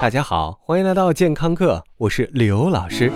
大家好，欢迎来到健康课，我是刘老师。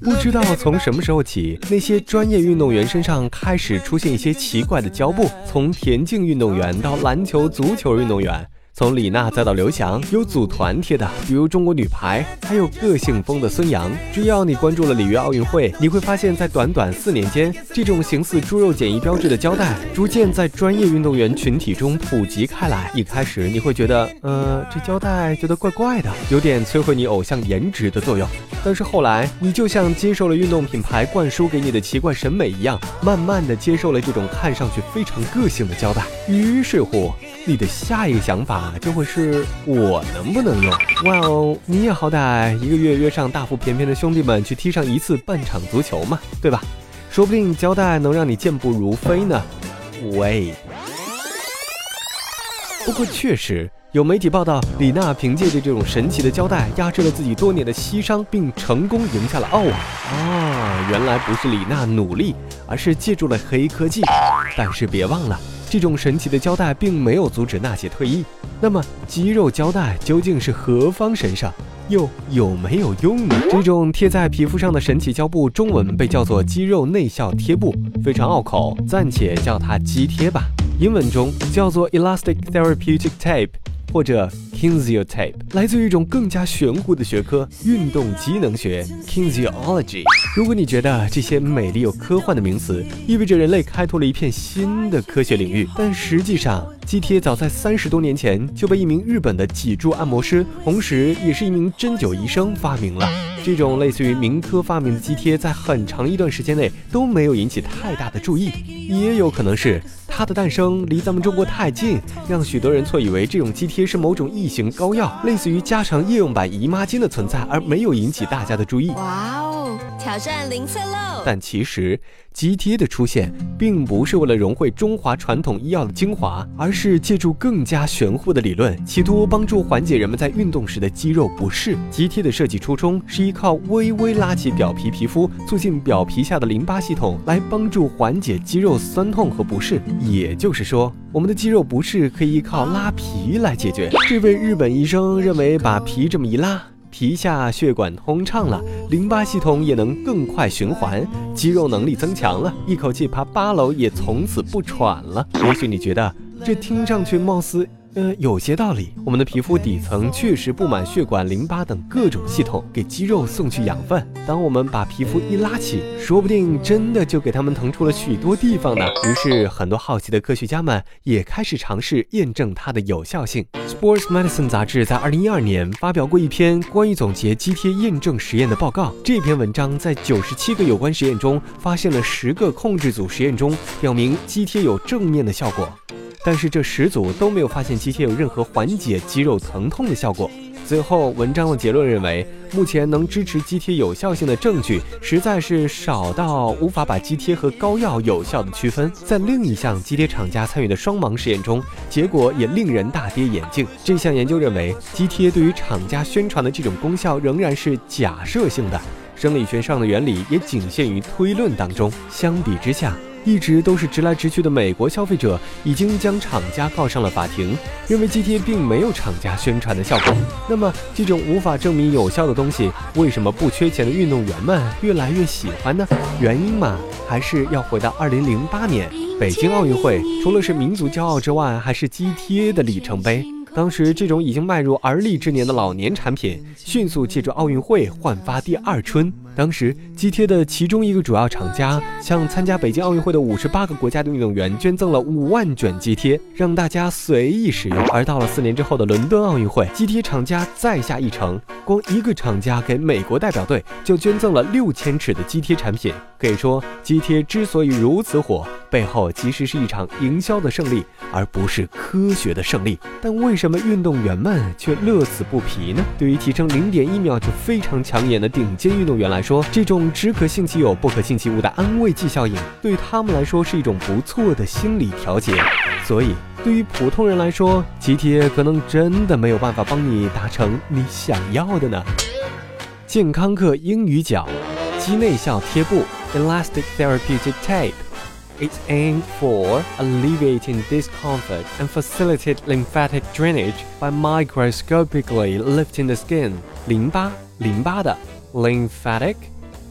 不知道从什么时候起，那些专业运动员身上开始出现一些奇怪的胶布，从田径运动员到篮球、足球运动员。从李娜再到刘翔，有组团贴的，比如中国女排，还有个性风的孙杨。只要你关注了里约奥运会，你会发现在短短四年间，这种形似猪肉检疫标志的胶带，逐渐在专业运动员群体中普及开来。一开始你会觉得，呃，这胶带觉得怪怪的，有点摧毁你偶像颜值的作用。但是后来，你就像接受了运动品牌灌输给你的奇怪审美一样，慢慢的接受了这种看上去非常个性的胶带。于是乎。你的下一个想法就会是我能不能用？哇哦，你也好歹一个月约上大腹便便的兄弟们去踢上一次半场足球嘛，对吧？说不定胶带能让你健步如飞呢。喂，不过确实有媒体报道，李娜凭借着这种神奇的胶带压制了自己多年的膝伤，并成功赢下了澳网。啊，原来不是李娜努力，而是借助了黑科技。但是别忘了。这种神奇的胶带并没有阻止娜姐退役。那么，肌肉胶带究竟是何方神圣，又有没有用呢？这种贴在皮肤上的神奇胶布，中文被叫做肌肉内效贴布，非常拗口，暂且叫它肌贴吧。英文中叫做 Elastic Therapeutic Tape。或者 Kinesio Tape 来自于一种更加玄乎的学科——运动机能学 （Kinesiology）。如果你觉得这些美丽又科幻的名词意味着人类开拓了一片新的科学领域，但实际上，肌贴早在三十多年前就被一名日本的脊柱按摩师，同时也是一名针灸医生发明了。这种类似于民科发明的肌贴，在很长一段时间内都没有引起太大的注意，也有可能是。它的诞生离咱们中国太近，让许多人错以为这种肌贴是某种异型膏药，类似于加长夜用版姨妈巾的存在，而没有引起大家的注意。挑战零测喽！但其实。肌贴的出现，并不是为了融汇中华传统医药的精华，而是借助更加玄乎的理论，企图帮助缓解人们在运动时的肌肉不适。肌贴的设计初衷是依靠微微拉起表皮皮肤，促进表皮下的淋巴系统，来帮助缓解肌肉酸痛和不适。也就是说，我们的肌肉不适可以依靠拉皮来解决。这位日本医生认为，把皮这么一拉。皮下血管通畅了，淋巴系统也能更快循环，肌肉能力增强了，一口气爬八楼也从此不喘了。也许你觉得这听上去貌似……呃，有些道理。我们的皮肤底层确实布满血管、淋巴等各种系统，给肌肉送去养分。当我们把皮肤一拉起，说不定真的就给它们腾出了许多地方呢。于是，很多好奇的科学家们也开始尝试验证它的有效性。Sports Medicine 杂志在2012年发表过一篇关于总结肌贴验证实验的报告。这篇文章在97个有关实验中，发现了十个控制组实验中，表明肌贴有正面的效果。但是这十组都没有发现肌贴有任何缓解肌肉疼痛的效果。最后，文章的结论认为，目前能支持肌贴有效性的证据实在是少到无法把肌贴和膏药有效的区分。在另一项肌贴厂家参与的双盲实验中，结果也令人大跌眼镜。这项研究认为，肌贴对于厂家宣传的这种功效仍然是假设性的，生理学上的原理也仅限于推论当中。相比之下，一直都是直来直去的美国消费者已经将厂家告上了法庭，认为肌贴并没有厂家宣传的效果。那么，这种无法证明有效的东西，为什么不缺钱的运动员们越来越喜欢呢？原因嘛，还是要回到2008年北京奥运会，除了是民族骄傲之外，还是肌贴的里程碑。当时，这种已经迈入而立之年的老年产品，迅速借助奥运会焕发第二春。当时，肌贴的其中一个主要厂家向参加北京奥运会的五十八个国家的运动员捐赠了五万卷肌贴，让大家随意使用。而到了四年之后的伦敦奥运会，肌贴厂家再下一城，光一个厂家给美国代表队就捐赠了六千尺的肌贴产品。可以说，肌贴之所以如此火，背后其实是一场营销的胜利，而不是科学的胜利。但为什么运动员们却乐此不疲呢？对于提升零点一秒就非常抢眼的顶尖运动员来说，这种只可信其有不可信其无的安慰剂效应，对他们来说是一种不错的心理调节。所以，对于普通人来说，肌贴可能真的没有办法帮你达成你想要的呢。健康课英语角，肌内效贴布 （Elastic Therapeutic Tape）。 It's aimed for alleviating discomfort and facilitate lymphatic drainage by microscopically lifting the skin. 淋巴，淋巴的 lymphatic，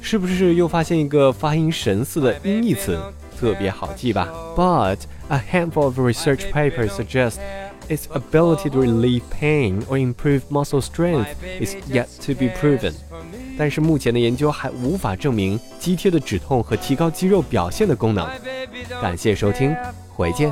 是不是又发现一个发音神似的音译词？特别好记吧？But a handful of research papers suggest its ability to relieve pain or improve muscle strength is yet to be proven. 但是目前的研究还无法证明肌贴的止痛和提高肌肉表现的功能。感谢收听，回见。